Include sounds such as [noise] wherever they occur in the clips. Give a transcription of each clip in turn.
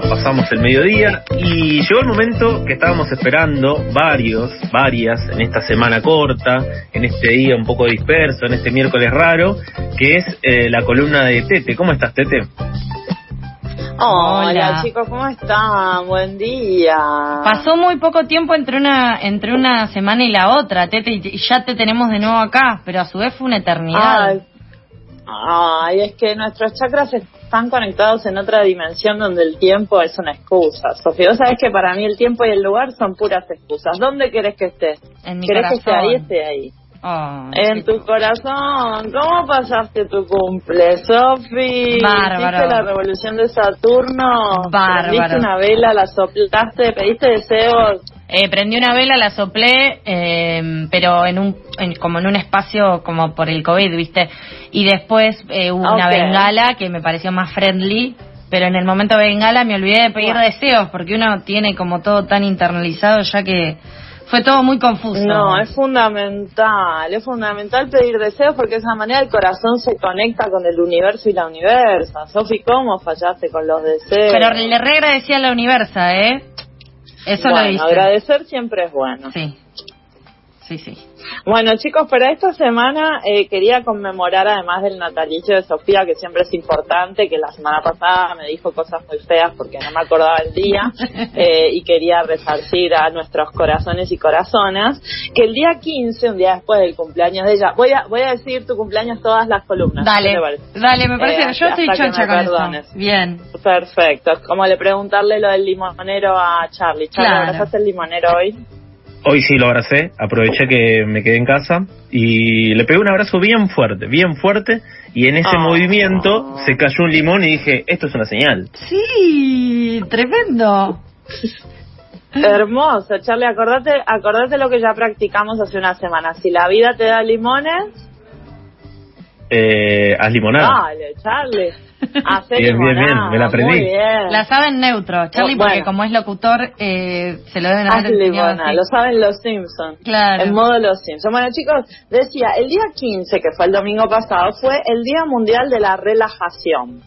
Ya pasamos el mediodía y llegó el momento que estábamos esperando, varios, varias, en esta semana corta, en este día un poco disperso, en este miércoles raro, que es eh, la columna de Tete. ¿Cómo estás, Tete? Hola, Hola. chicos, ¿cómo están? Buen día. Pasó muy poco tiempo entre una entre una semana y la otra, Tete, y ya te tenemos de nuevo acá, pero a su vez fue una eternidad. Ay, ay, es que nuestros chakras están conectados en otra dimensión donde el tiempo es una excusa. Sofía, vos sabés que para mí el tiempo y el lugar son puras excusas. ¿Dónde querés que esté? En mi ¿Querés que esté ahí? corazón. Esté ahí. Ay, En sí. tu corazón, ¿cómo pasaste tu cumple, Sofi? Bárbaro. ¿Hiciste la revolución de Saturno? Bárbaro. ¿Prendiste una vela, la soplaste, pediste deseos? Eh, prendí una vela, la soplé, eh, pero en un en- como en un espacio como por el COVID, ¿viste? Y después eh, hubo una Ok. bengala que me pareció más friendly, pero en el momento de bengala me olvidé de pedir deseos porque uno tiene como todo tan internalizado ya que fue todo muy confuso. No, es fundamental, es fundamental pedir deseos porque de esa manera el corazón se conecta con el universo y la universa. Sofi, ¿cómo fallaste con los deseos? Pero le reagradecí a la universa, ¿eh? Eso lo bueno, hice. agradecer siempre es bueno. Sí. Sí, sí. Bueno, chicos, para esta semana eh, quería conmemorar, además del natalicio de Sofía, que siempre es importante, que la semana pasada me dijo cosas muy feas porque no me acordaba el día, [laughs] eh, y quería resarcir a nuestros corazones y corazonas, que el día 15, un día después del cumpleaños de ella, voy a, voy a decir tu cumpleaños todas las columnas. Dale, dale, me parece Eh, yo estoy choncha con perdones. eso. Bien. Perfecto, es como le preguntarle lo del limonero a Charlie. Charlie, Claro. ¿abrazaste el limonero hoy? Hoy sí lo abracé, aproveché que me quedé en casa y le pegué un abrazo bien fuerte, bien fuerte y en ese Ah. movimiento se cayó un limón y dije, esto es una señal. Sí, tremendo. Hermoso, Charlie, acordate, acordate lo que ya practicamos hace una semana. Si la vida te da limones, Eh, haz limonada. dale, Charlie. Hace Bien, bien, bien, me la aprendí. Muy bien. La sabe en neutro, Charlie, Oh, porque bueno. como es locutor, eh, se lo deben haber limonada, lo saben los Simpsons. Claro. En modo los Simpsons. Bueno, chicos, decía, el día 15, que fue el domingo pasado, fue el Día Mundial de la Relajación.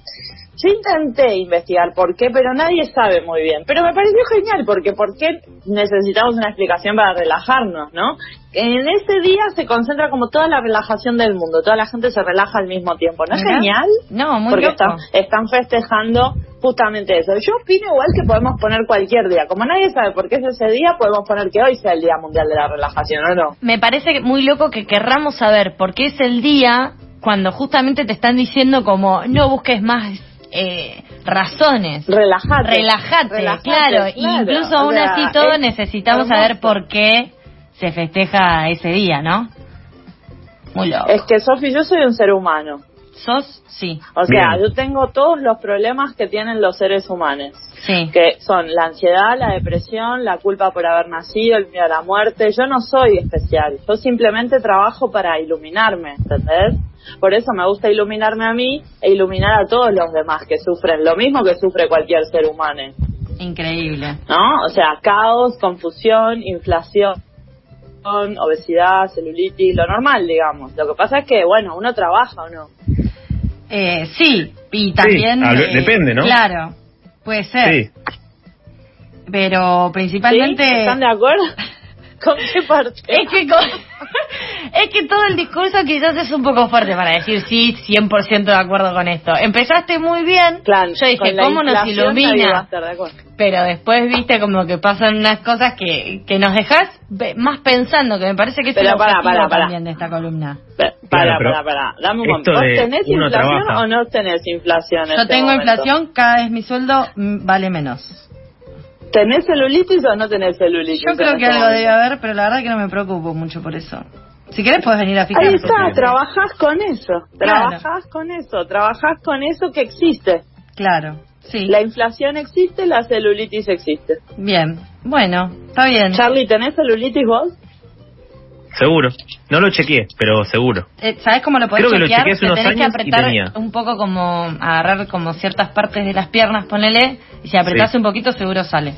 Yo intenté investigar por qué, pero nadie sabe muy bien. Pero me pareció genial, porque ¿por qué necesitamos una explicación para relajarnos, no? En ese día se concentra como toda la relajación del mundo, toda la gente se relaja al mismo tiempo. ¿No es genial? No, muy porque loco. están, están festejando justamente eso. Yo opino igual que podemos poner cualquier día. Como nadie sabe por qué es ese día, podemos poner que hoy sea el Día Mundial de la Relajación, ¿o no? Me parece muy loco que querramos saber por qué es el día cuando justamente te están diciendo como no busques más eh, razones. Relajate. Relajate, claro. claro. Incluso O aún sea, así todo es necesitamos saber por qué se festeja ese día, ¿no? Muy loco. Es que, Sofi, yo soy un ser humano. ¿Sos? Sí. O sea, Bien. yo tengo todos los problemas que tienen los seres humanos. Sí. Que son la ansiedad, la depresión, la culpa por haber nacido, el miedo a la muerte. Yo no soy especial. Yo simplemente trabajo para iluminarme, ¿entendés? Por eso me gusta iluminarme a mí e iluminar a todos los demás que sufren lo mismo que sufre cualquier ser humano. Increíble. ¿no? O sea, caos, confusión, inflación, obesidad, celulitis, lo normal, digamos. Lo que pasa es que, bueno, uno trabaja o no. Eh, sí, y también... hablo- eh, depende, ¿no? Claro, puede ser. Sí. Pero ¿Sí? principalmente... ¿Están de acuerdo? [laughs] ¿Con qué parte? Es que, [laughs] es que todo el discurso quizás es un poco fuerte para decir sí, 100% de acuerdo con esto. Empezaste muy bien, Claro, yo dije, ¿cómo nos ilumina? de. Pero después viste como que pasan unas cosas que, que nos dejas más pensando, que me parece que es Pero el pará, pará. también de esta columna. Para, pero para, para, dame un esto momento. ¿Vos de tenés inflación trabaja. o no tenés inflación? en Yo este tengo momento? inflación, cada vez mi sueldo mm, vale menos. ¿Tenés celulitis o no tenés celulitis? Yo creo que algo momento? debe haber, pero la verdad que no me preocupo mucho por eso. Si querés puedes venir a fijar. Ahí está, trabajás con eso, Claro. trabajás con eso, trabajás con eso que existe. Claro, sí. La inflación existe, la celulitis existe. Bien, bueno, está bien. Charlie, ¿tenés celulitis vos? Seguro. No lo chequeé, pero seguro. Eh, ¿Sabes cómo lo podés Creo que lo hace Te unos tenés que años y apretar tenía. un poco como, agarrar como ciertas partes de las piernas, ponele, y si apretás Sí. un poquito seguro sale.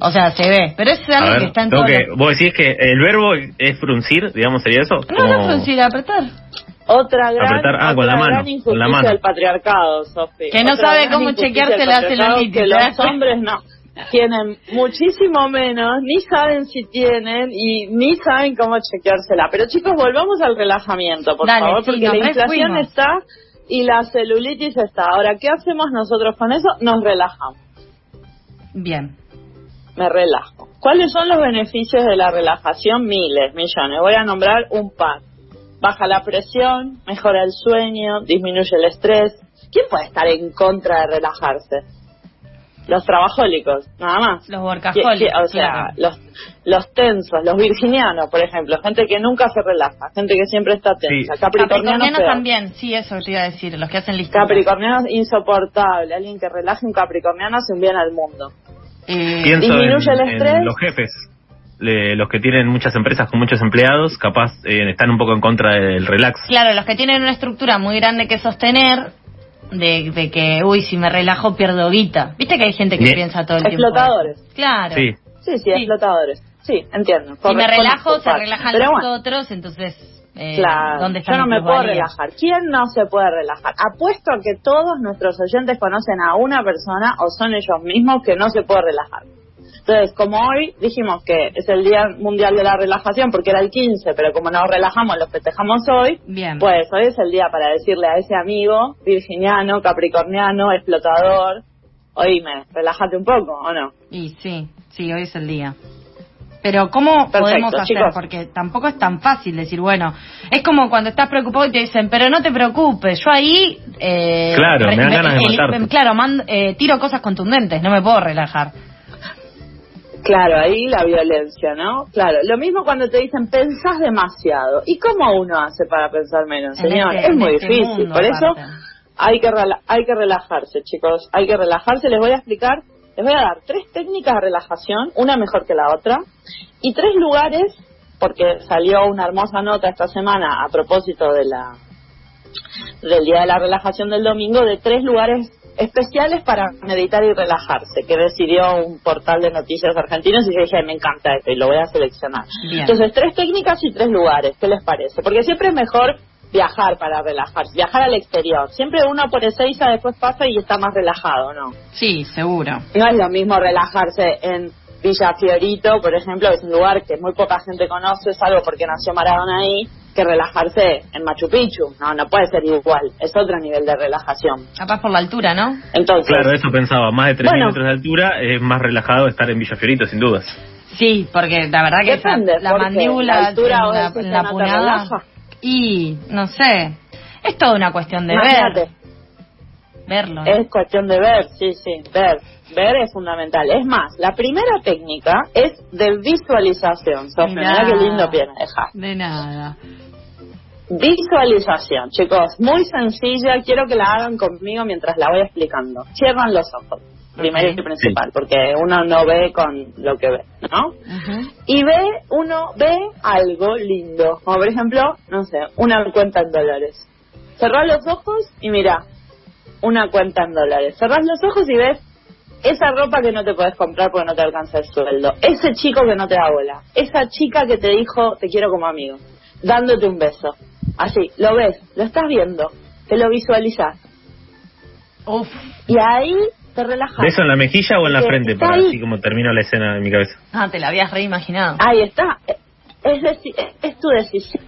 O sea, se ve, pero es algo ver, que está en todo. que, vos decís que el verbo es fruncir, digamos, sería eso. No, Como- no fruncir, apretar. Otra gran, Apretar, ah, con la mano, gran con injusticia la mano. del patriarcado, Sofi. Que no Otra sabe cómo chequearse la celulitis, Que ¿te das los hombres no. Tienen muchísimo menos, ni saben si tienen y ni saben cómo chequeársela. Pero chicos, volvamos al relajamiento, por Dale, favor, sí, porque la inflación está y la celulitis está. Ahora, ¿qué hacemos nosotros con eso? Nos relajamos. Bien. Me relajo. ¿Cuáles son los beneficios de la relajación? Miles, millones. Voy a nombrar un par. Baja la presión, mejora el sueño, disminuye el estrés. ¿Quién puede estar en contra de relajarse? Los trabajólicos, nada más. Los ¿Qui- workaholics, O sea, claro. los, los tensos, los virginianos, por ejemplo, gente que nunca se relaja, gente que siempre está tensa. Sí. Capricornianos, también, sí, eso te iba a decir, los que hacen listas. Capricornianos insoportable. Alguien que relaje un capricorniano hace un bien al mundo. Eh, Pienso en, disminuye el en estrés. los jefes, le- los que tienen muchas empresas con muchos empleados, capaz eh, están un poco en contra del relax. Claro, los que tienen una estructura muy grande que sostener, de, de que, uy, si me relajo pierdo guita. Viste que hay gente que Bien. piensa todo el tiempo. Explotadores. Claro. Sí, Sí, sí, Sí. explotadores. Sí, entiendo. Si me relajo, se par. relajan Pero los bueno, otros, entonces, eh, Claro, ¿dónde está yo no me puedo relajar. ¿Quién no se puede relajar? Apuesto a que todos nuestros oyentes conocen a una persona o son ellos mismos que no se puede relajar. Entonces, como hoy dijimos que es el Día Mundial de la Relajación porque era el 15, pero como nos relajamos, lo festejamos hoy, Bien. pues hoy es el día para decirle a ese amigo virginiano, capricorniano, explotador, oíme, relájate un poco, ¿o no? Y sí, sí, hoy es el día. Pero ¿cómo Perfecto, podemos hacer? chicos. Porque tampoco es tan fácil decir, bueno, es como cuando estás preocupado y te dicen, pero no te preocupes, yo ahí... Eh, Claro, me dan ganas de el- matarte. Claro, mando- eh, tiro cosas contundentes, no me puedo relajar. Claro, ahí la violencia, ¿no? Claro, lo mismo cuando te dicen pensás demasiado. ¿Y cómo uno hace para pensar menos, En señor? este- es muy este difícil. Por eso hay que hay que relajarse, chicos. Hay que relajarse. Les voy a explicar, les voy a dar tres técnicas de relajación, una mejor que la otra, y tres lugares, porque salió una hermosa nota esta semana a propósito de la del día de la relajación del domingo, de tres lugares especiales para meditar y relajarse, que decidió un portal de noticias argentinos y yo dije, me encanta esto y lo voy a seleccionar. Bien. Entonces, tres técnicas y tres lugares, ¿qué les parece? Porque siempre es mejor viajar para relajarse, viajar al exterior. Siempre uno por Ezeiza después pasa y está más relajado, ¿no? Sí, seguro. No es lo mismo relajarse en Villa Fiorito, por ejemplo, es un lugar que muy poca gente conoce, salvo porque nació Maradona ahí, que relajarse en Machu Picchu. No, no puede ser igual. Es otro nivel de relajación. Capaz por la altura, ¿no? Entonces, claro, eso pensaba. Más de 3 Bueno. metros de altura es más relajado estar en Villa Fiorito, sin dudas. Sí, porque la verdad que esa- Depende, la porque mandíbula la altura vos la, la punada y no sé, es toda una cuestión de imagínate, ver, verlo. ¿no? es cuestión de ver, sí, sí, ver. Ver es fundamental. Es más, la primera técnica es de visualización. Sofía, mirá qué lindo. De nada. Visualización, chicos, muy sencilla, quiero que la hagan conmigo mientras la voy explicando. Cierran los ojos, primero Ok. y principal, porque uno no ve con lo que ve, ¿no? Y ve, uno ve algo lindo, como por ejemplo, no sé, una cuenta en dólares. Cerrás los ojos y mira, una cuenta en dólares. Cerrás los ojos y ves esa ropa que no te puedes comprar porque no te alcanza el sueldo, ese chico que no te da bola, esa chica que te dijo te quiero como amigo, dándote un beso. Así, lo ves, lo estás viendo, te lo visualizas. Uf, Y ahí te relajas. ¿Beso en la mejilla o en la Porque frente? Para ahí. así como termino la escena en mi cabeza. ah, te la habías reimaginado. Ahí está. Es, deci- es tu decisión.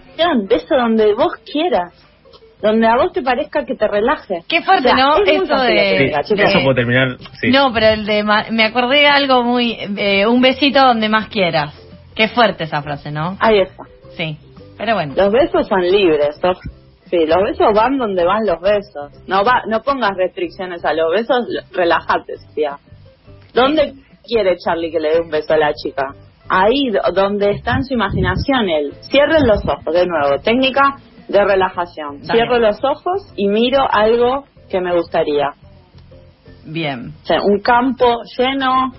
Beso donde vos quieras. Donde a vos te parezca que te relaje. Qué fuerte, O sea, ¿no? es de- que Sí, diga, chicos. eso puedo terminar. Sí. No, pero el de ma- me acordé de algo muy eh, un besito donde más quieras. Qué fuerte esa frase, ¿no? Ahí está. Sí. Pero bueno. Los besos son libres. Sof. Sí, los besos van donde van los besos. No va, no pongas restricciones a los besos, relájate, Sofía. ¿Dónde quiere Charlie que le dé un beso a la chica? Ahí do- donde está en su imaginación él. Cierren los ojos, de nuevo. Técnica de relajación. Dale. Cierro los ojos y miro algo que me gustaría. Bien. O sea, un campo lleno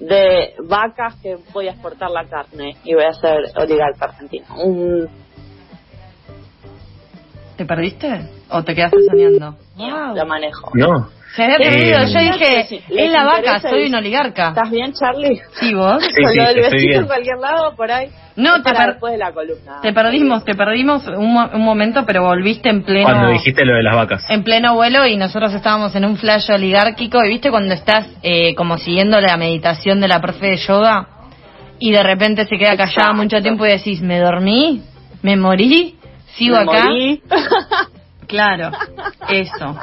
de vacas que voy a exportar la carne y voy a hacer oligarca argentino. Un ¿Te perdiste? ¿O te quedaste soñando? Wow. lo manejo. No. Había Eh, perdido. Yo dije, sí, ¿les es la vaca, soy un oligarca. ¿Estás bien, Charlie? Sí, vos. Sí, Con sí, lo del bien. en cualquier lado, por ahí. No, te per- después de la columna. Te perdimos, te perdimos un, mo- un momento, pero volviste en pleno Cuando dijiste lo de las vacas. en pleno vuelo y nosotros estábamos en un flash oligárquico y viste cuando estás eh, como siguiendo la meditación de la profe de yoga y de repente se queda callada Exacto. mucho tiempo y decís, ¿me dormí? ¿Me morí? ¿Sigo Me acá? morí. Claro, [laughs] eso.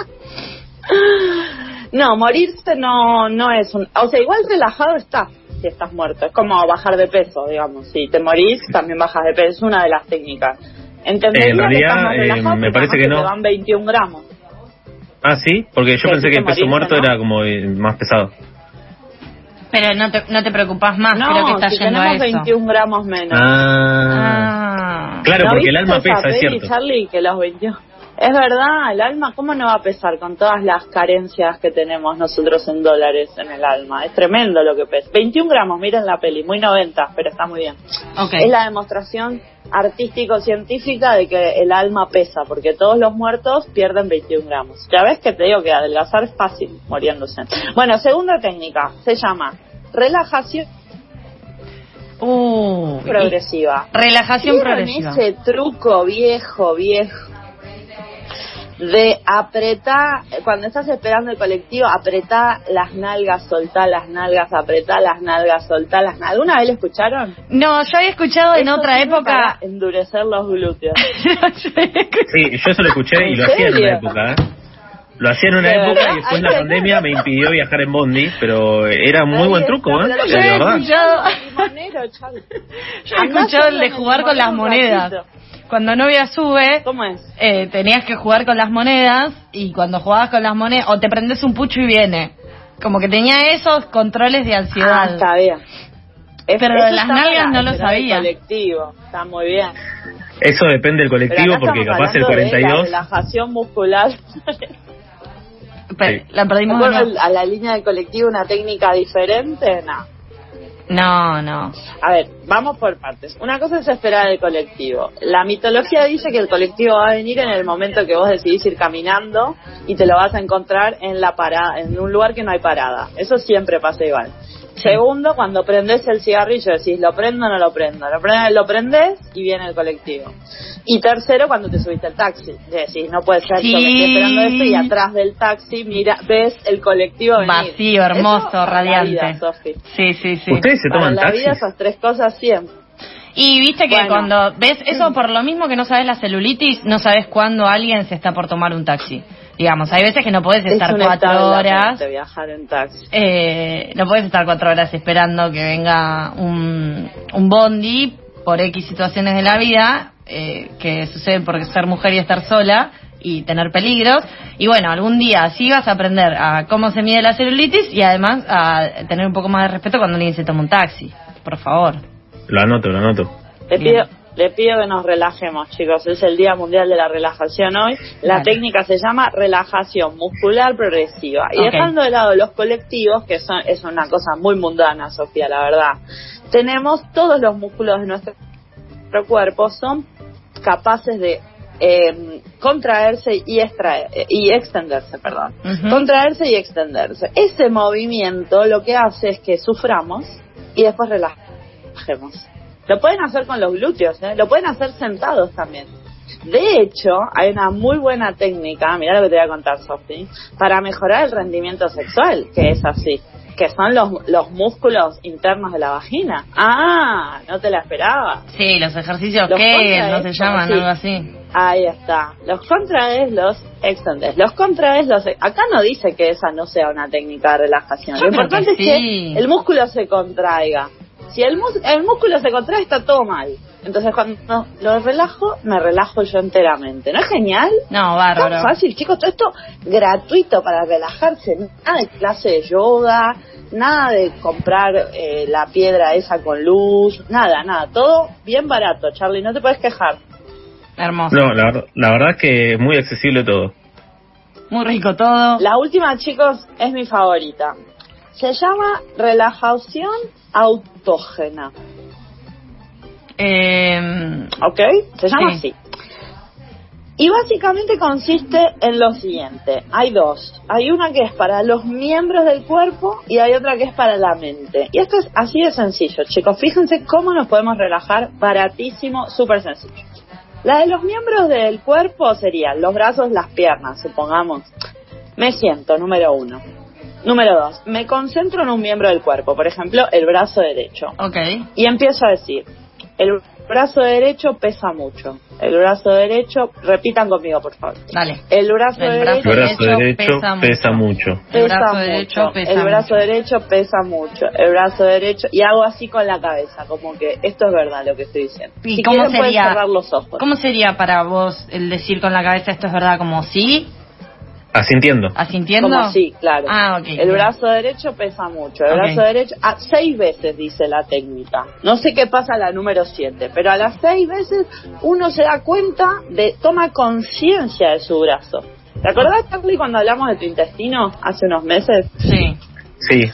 No, morirse no, no es un... O sea, igual relajado estás si estás muerto. Es como bajar de peso, digamos. Si te morís, también bajas de peso. Es una de las técnicas. Entendería En que realidad, estás más eh, relajado me parece que no. Te van 21 gramos. Ah, sí, porque yo Que pensé que el peso muerto ¿no? era como eh, más pesado. Pero no te, no te preocupás más, no, creo que estás si yendo a tenemos eso. 21 gramos menos. Ah. Ah. Claro, ¿No porque el alma esa pesa, es cierto. Charlie, que los 21... Es verdad, el alma, ¿cómo no va a pesar con todas las carencias que tenemos nosotros en dólares en el alma? Es tremendo lo que pesa. 21 gramos, miren la peli, muy 90, pero está muy bien. Ok. Es la demostración artístico-científica de que el alma pesa, porque todos los muertos pierden 21 gramos. Ya ves que te digo que adelgazar es fácil muriéndose. Bueno, segunda técnica, se llama relajación Uh, progresiva. relajación ¿Vieron progresiva. ese truco viejo, viejo? De apretar, cuando estás esperando el colectivo, apretá las nalgas, soltá las nalgas, apretá las nalgas, soltá las nalgas. ¿Alguna vez lo escucharon? No, yo había escuchado en otra época. para endurecer los glúteos. [laughs] Sí, yo eso lo escuché y ¿En lo hacía en una época, ¿eh? Lo hacía en una ¿De época verdad? y después la pandemia me impidió viajar en Bondi, pero era muy Ahí buen está, truco, ¿eh? he escuchado. Yo he escuchado el de jugar con las monedas. ratito. Cuando novia sube, ¿Cómo es? eh, tenías que jugar con las monedas y cuando jugabas con las monedas, o te prendes un pucho y viene. Como que tenía esos controles de Ah, ansiedad. está bien. Es- Pero lo de eso las está nalgas no lo sabía. colectivo, está muy bien. Eso depende del colectivo porque capaz el hablando de la 42... relajación muscular. Sí. La ¿De perdimos. a la línea del colectivo una técnica diferente? No. No, no. A ver, vamos por partes. Una cosa es esperar el colectivo. La mitología dice que el colectivo va a venir en el momento que vos decidís ir caminando y te lo vas a encontrar en la parada, en un lugar que no hay parada. Eso siempre pasa igual. Segundo, cuando prendes el cigarrillo decís, ¿lo prendo o no lo prendo? Lo, pre- lo prendes y viene el colectivo. Y tercero, cuando te subiste al taxi. Decís, no puede ser, yo me estoy esperando esto y atrás del taxi mira, ves el colectivo venir. Vacío, hermoso, Eso radiante. vida. Sí, sí, sí. ¿Ustedes se Para toman la taxi? vida esas tres cosas siempre. Y viste que Bueno. cuando ves eso por lo mismo que no sabes la celulitis, no sabes cuándo alguien se está por tomar un taxi. Digamos, hay veces que no puedes estar es cuatro horas, viajar en taxi. eh, no puedes estar cuatro horas esperando que venga un, un bondi por X situaciones de la vida, eh, que suceden por ser mujer y estar sola y tener peligros. Y bueno, algún día sí vas a aprender a cómo se mide la celulitis y además a tener un poco más de respeto cuando alguien se toma un taxi. Por favor. Lo anoto, lo anoto. Le pido, le pido que nos relajemos, chicos. Es el Día Mundial de la Relajación hoy. La Vale. técnica se llama relajación muscular progresiva. Y dejando de lado los colectivos, que son, es una cosa muy mundana, Sofía, la verdad. Tenemos todos los músculos de nuestro cuerpo son capaces de eh, contraerse y extraer y extenderse, perdón. Contraerse y extenderse. Ese movimiento lo que hace es que suframos y después Lo pueden hacer con los glúteos, ¿eh? lo pueden hacer sentados también. De hecho, hay una muy buena técnica, mira lo que te voy a contar, Sofi, para mejorar el rendimiento sexual, que es así, que son los, los músculos internos de la vagina. Ah, no te la esperaba. Sí, los ejercicios Los contraes, no se llaman, algo así. Ahí está. Los contraes, los extendes. Los contraes, los... Acá no dice que esa no sea una técnica de relajación. Yo Lo importante que es que el músculo se contraiga. Si el, mus- el músculo se contrae, está todo mal. Entonces, cuando lo relajo, me relajo yo enteramente. ¿No es genial? No, Tan bárbaro. fácil, chicos, todo esto gratuito para relajarse. Nada de clase de yoga, nada de comprar eh, la piedra esa con luz, nada, nada, todo bien barato, Charlie, no te puedes quejar. Hermoso. No, la, la verdad es que es muy accesible todo. Muy rico todo. La última, chicos, es mi favorita. Se llama relajación autógena, Eh, ¿ok? Se llama Sí. así. Y básicamente consiste en lo siguiente. Hay dos. Hay una que es para los miembros del cuerpo y hay otra que es para la mente. Y esto es así de sencillo, chicos. Fíjense cómo nos podemos relajar. Baratísimo, súper sencillo. La de los miembros del cuerpo serían los brazos, las piernas, supongamos. Me siento, número uno. Número dos, me concentro en un miembro del cuerpo, por ejemplo, el brazo derecho. ok. Y empiezo a decir, el brazo derecho pesa mucho. El brazo derecho, repitan conmigo, por favor. Dale. El brazo El brazo derecho derecho pesa pesa, mucho. mucho. El pesa brazo mucho. derecho pesa el brazo mucho. derecho pesa mucho. El brazo derecho y hago así con la cabeza, como que esto es verdad lo que estoy diciendo. ¿Y si cómo quieren sería? cerrar los ojos. ¿Cómo sería para vos el decir con la cabeza esto es verdad como sí? Asintiendo. ¿Asintiendo? Como así, claro. Ah, ok. El bien. brazo derecho pesa mucho. El brazo derecho, ah, seis veces dice la técnica. No sé qué pasa a la número siete, pero a las seis veces uno se da cuenta de, toma conciencia de su brazo. ¿Te acordás, Charlie, cuando hablamos de tu intestino hace unos meses? Sí. Sí.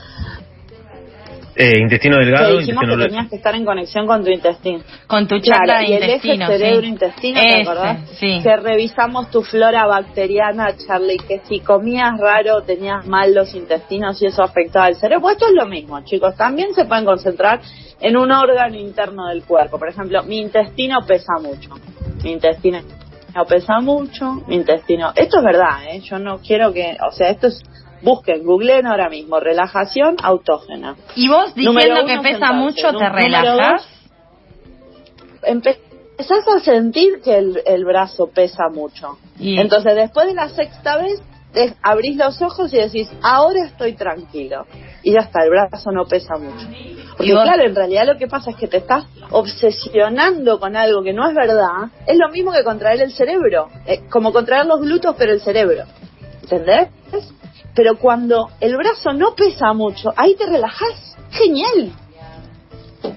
Eh, intestino Que delgado, dijimos intestino que tenías que estar en conexión con tu intestino. Con tu chakra Claro, de y el eje intestino, sí. cerebro-intestino, ¿te acordás? Sí. Que revisamos tu flora bacteriana, Charlie, que si comías raro tenías mal los intestinos y eso afectaba al cerebro. Pues esto es lo mismo, chicos. También se pueden concentrar en un órgano interno del cuerpo. Por ejemplo, mi intestino pesa mucho. Mi intestino pesa mucho. Mi intestino. Esto es verdad, ¿eh? Yo no quiero que. O sea, esto es. Busquen, googleen ahora mismo. Relajación autógena. Y vos diciendo que pesa sentarse. mucho, ¿te relajas? empezás a sentir que el, el brazo pesa mucho. Y- Entonces, después de la sexta vez, te abrís los ojos y decís, ahora estoy tranquilo. Y ya está, el brazo no pesa mucho. Porque claro, en realidad lo que pasa es que te estás obsesionando con algo que no es verdad. Es lo mismo que contraer el cerebro. Eh, como contraer los glúteos, pero el cerebro. ¿Entendés? Pero cuando el brazo no pesa mucho, ahí te relajás. Genial.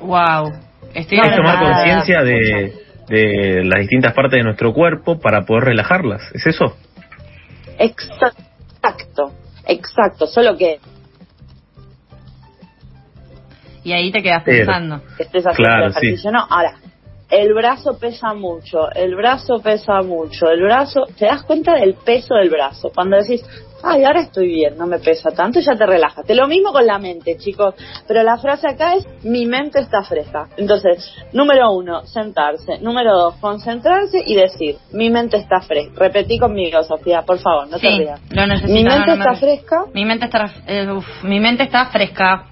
Wow. Estoy Es tomar conciencia de, de las distintas partes de nuestro cuerpo para poder relajarlas. ¿Es eso? Exacto, exacto. Solo que Y ahí te quedas Pero- pensando. estés haciendo Claro, el ejercicio, ¿no? Ahora, el brazo pesa mucho, el brazo pesa mucho, el brazo, te das cuenta del peso del brazo. Cuando decís, ay, ahora estoy bien, no me pesa tanto, ya te relajas. Te lo mismo con la mente, chicos. Pero la frase acá es, mi mente está fresca. Entonces, número uno, sentarse. Número dos, concentrarse y decir, mi mente está fresca. Repetí conmigo, Sofía, por favor, no te sí, rías. lo necesito. Mi mente no está fresca. Mi mente está, eh, uf, mi mente está fresca.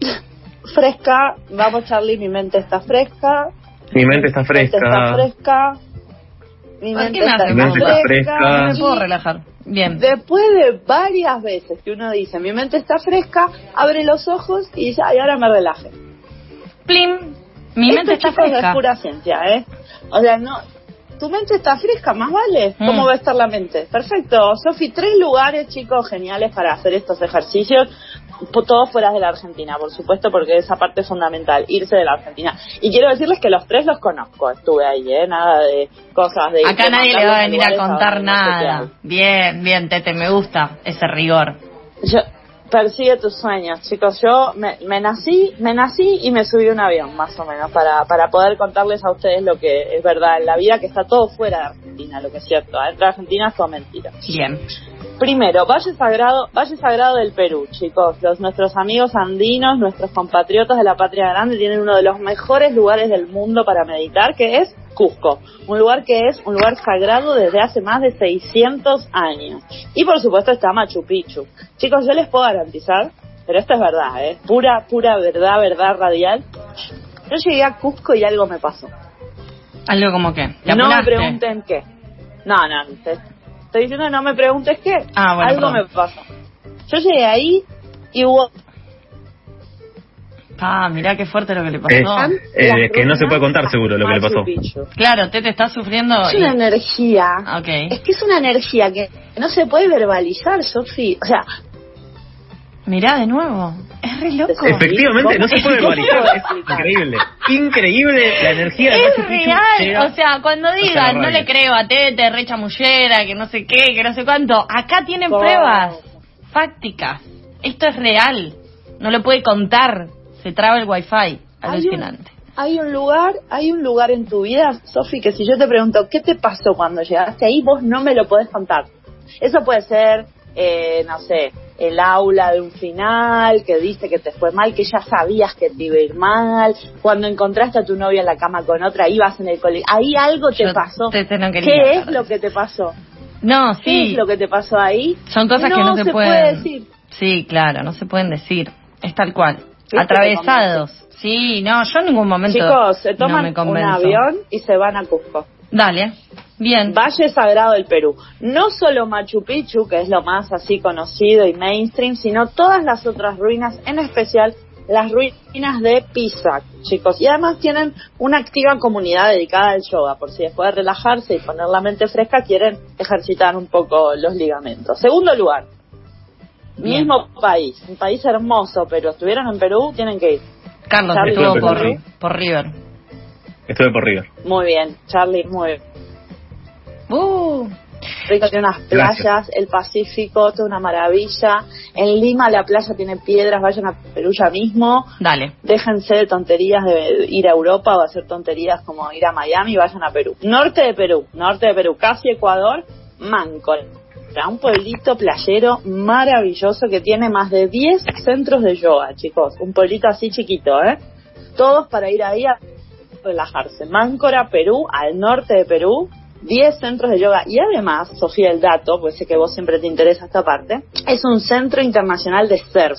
[laughs] Fresca, vamos Charlie, mi mente está fresca. Mi mente está Mi mente está fresca. fresca. Mi ¿Por mente está, Mi mente está fresca. No me puedo relajar. Bien. Después de varias veces que uno dice, mi mente está fresca, abre los ojos y dice, ay, ahora me relaje. Plim. Mi Esto, mente está chicos, fresca. es pura ciencia, ¿eh? O sea, no... Tu mente está fresca, más vale. Mm. ¿Cómo va a estar la mente? Perfecto. Sofi, tres lugares, chicos, geniales para hacer estos ejercicios. Todos fuera de la Argentina, por supuesto, porque esa parte es fundamental, irse de la Argentina. Y quiero decirles que los tres los conozco. Estuve ahí, ¿eh? Nada de cosas de... Acá nadie le va a venir a contar no sé nada. Bien, bien, Tete, me gusta ese rigor. Yo, persigue tus sueños, chicos. Yo me, me nací, me nací y me subí a un avión, más o menos, para, para poder contarles a ustedes lo que es verdad en la vida, que está todo fuera de Argentina, lo que es cierto. Adentro de Argentina es todo mentira. Bien. Primero, Valle Sagrado, Valle Sagrado del Perú, chicos. Los, nuestros amigos andinos, nuestros compatriotas de la Patria Grande tienen uno de los mejores lugares del mundo para meditar, que es Cusco. Un lugar que es un lugar sagrado desde hace más de 600 años. Y por supuesto está Machu Picchu. Chicos, yo les puedo garantizar, pero esto es verdad, ¿eh? Pura, pura verdad, verdad radial. Yo llegué a Cusco y algo me pasó. Algo como. ¿te No me pregunten qué. No, no, estoy diciendo no me preguntes qué. Ah, bueno, Algo perdón. me pasó. Yo llegué ahí y hubo... Ah, mirá qué fuerte lo que le pasó. Eh, eh, que no se puede contar seguro lo que le pasó. Picchu. Claro, Tete está sufriendo. Es y- una energía. Ok. Es que es una energía que no se puede verbalizar, Sofi. O sea, Mirá de nuevo. Es re loco. Efectivamente, no se puede verbalizar. Es increíble. Increíble la energía de Es real, llega o sea, cuando digan, no le creo a Tete, re chamullera, que no sé qué, que no sé cuánto, acá tienen pruebas fácticas. Esto es real, no lo puede contar, se traba el wifi, Hay alucinante. hay un lugar, hay un lugar en tu vida, Sofi, que si yo te pregunto, ¿qué te pasó cuando llegaste ahí? Vos no me lo podés contar. Eso puede ser, eh, no sé, el aula de un final, que dice que te fue mal, que ya sabías que te iba a ir mal, cuando encontraste a tu novia en la cama con otra, ibas en el colegio, ahí algo te Yo pasó. te- te no quería ¿Qué es lo que te pasó? No, ¿Qué sí, es lo que te pasó ahí? son cosas que no se, puede pueden decir. Sí, claro, no se pueden decir, es tal cual. Atravesados. Sí, no, yo en ningún momento Chicos, se no toman me un avión y se van a Cusco. Dale, bien. Valle Sagrado del Perú. No solo Machu Picchu, que es lo más así conocido y mainstream, sino todas las otras ruinas, en especial las ruinas de Pisa, chicos. Y además tienen una activa comunidad dedicada al yoga, por si después de relajarse y poner la mente fresca quieren ejercitar un poco los ligamentos. Segundo lugar, Bien. mismo país, un país hermoso, pero estuvieron en Perú, tienen que ir. Carlos estuvo estuve por, por River. Estuve por River. Muy bien, Charlie, muy bien. Uh, Rico tiene unas Gracias. playas, el Pacífico, toda una maravilla. En Lima la playa tiene piedras, vayan a Perú ya mismo. dale. Déjense de tonterías de ir a Europa o hacer tonterías como ir a Miami, vayan a Perú. Norte de Perú, norte de Perú, casi Ecuador, Mancol. Un pueblito playero maravilloso que tiene más de 10 centros de yoga, chicos. Un pueblito así chiquito, ¿eh? Todos para ir ahí a relajarse. Máncora, Perú, al norte de Perú, 10 centros de yoga. Y además, Sofía, el dato, pues sé que vos siempre te interesa esta parte, es un centro internacional de surf.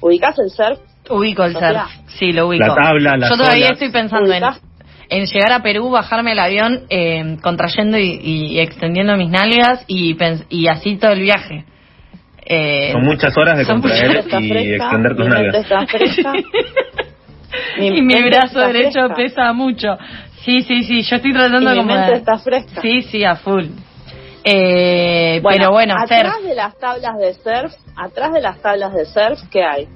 ¿Ubicás el surf? Ubico el Sofía. surf. Sí, lo ubico. La tabla, las Yo todavía olas. estoy pensando en, ¿Ubicás? en llegar a Perú, bajarme el avión, eh, contrayendo y, y extendiendo mis nalgas y, pens- y así todo el viaje. Eh, Son muchas horas de contraer y fresca, extender tus nalgas. [laughs] y mi brazo derecho fresca. pesa mucho. Sí, sí, sí, yo estoy Y tratando mi como mente de- está fresca. Sí, sí, a full. Eh, pero bueno, atrás surf, de las tablas de surf, atrás de las tablas de surf, ¿qué hay?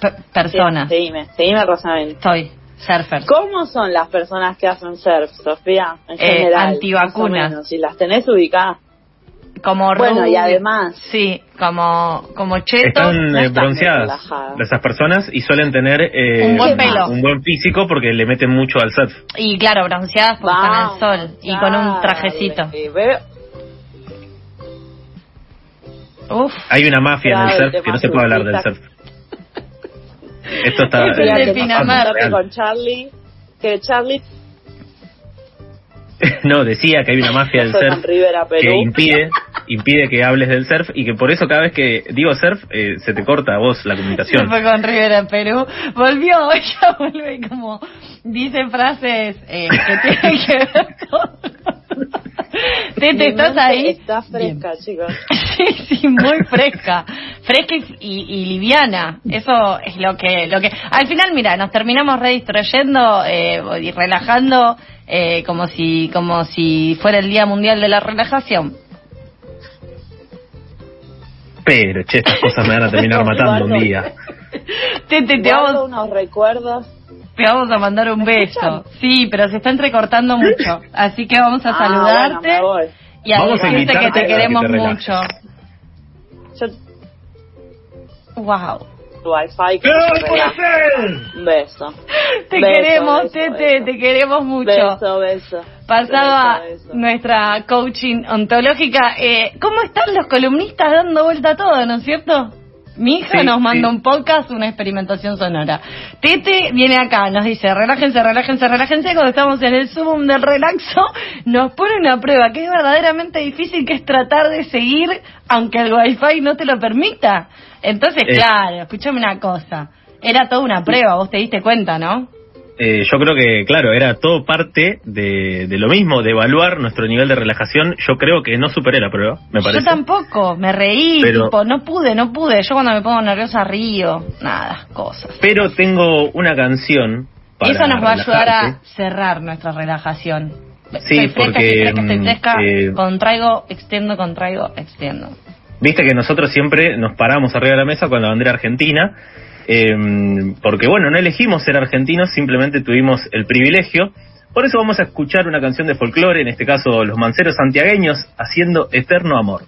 pe- personas. Sí, seguime, seguime razonamiento. Soy surfer. ¿Cómo son las personas que hacen surf, Sofía? En Eh, general. antivacunas. menos, Si las tenés ubicadas. Como Bueno, y rubio. además- Sí, como, como chetos. Están no eh, están bronceadas esas personas y suelen tener eh, Un buen pelo. un buen físico porque le meten mucho al surf. Y claro, bronceadas porque están al sol. Y con un trajecito. Y Uf. Hay una mafia en Claro, el el surf que no se puede hablar del surf. Esto está... Es el Sofía, de que Pinamar. con Charlie, que Charlie [laughs] No, decía que hay una mafia del surf que impide impide que hables del surf y que por eso cada vez que digo surf eh, se te corta a vos la Se comunicación. fue con Rivera Perú. Volvió, [laughs] ella vuelve y como dice frases eh, que [laughs] tienen que ver con... Tete, ¿estás ahí? Está fresca, chicos. [laughs] Sí, sí, muy fresca. Fresca y, y- y liviana. Eso es lo que, lo que. Al final, mira, nos terminamos redistrayendo eh, y relajando eh, como si, como si fuera el Día Mundial de la Relajación. Pero, che, estas cosas me van a terminar [laughs] matando un día. Tete, te Guardo vamos, unos recuerdos. te vamos a mandar un beso. Sí, pero se está entrecortando mucho. Así que vamos a Ah, saludarte bueno, y a Vamos a decirte que te que queremos te mucho. Yo Wow. Wi-Fi. Un beso. Te Beso, queremos, beso, Tete, beso. te queremos mucho. Beso, beso. Pasaba nuestra coaching ontológica. Eh, ¿Cómo están los columnistas dando vuelta a todo, no es cierto? Mi hija Sí, nos manda sí. un podcast, una experimentación sonora. Tete viene acá, nos dice, relájense, relájense, relájense. Cuando estamos en el Zoom del relaxo, nos pone una prueba que es verdaderamente difícil, que es tratar de seguir, aunque el wifi no te lo permita. Entonces, Eh. claro, escúchame una cosa. Era toda una prueba, vos te diste cuenta, ¿no? Eh, yo creo que, claro, era todo parte de, de lo mismo, de evaluar nuestro nivel de relajación. Yo creo que no superé la prueba, me parece. Yo tampoco, me reí, Pero- tipo, no pude, no pude. Yo cuando me pongo nerviosa río, nada, cosas. Pero tengo una canción Y para eso nos va a ayudar a cerrar nuestra relajación. Sí, estoy fresca, porque, estoy fresca, estoy mm, fresca, eh, contraigo, extiendo, contraigo, extiendo. Viste que nosotros siempre nos paramos arriba de la mesa con la bandera argentina, eh, porque bueno, no elegimos ser argentinos, simplemente tuvimos el privilegio. Por eso vamos a escuchar una canción de folclore, en este caso Los Manceros Santiagueños, haciendo Eterno Amor.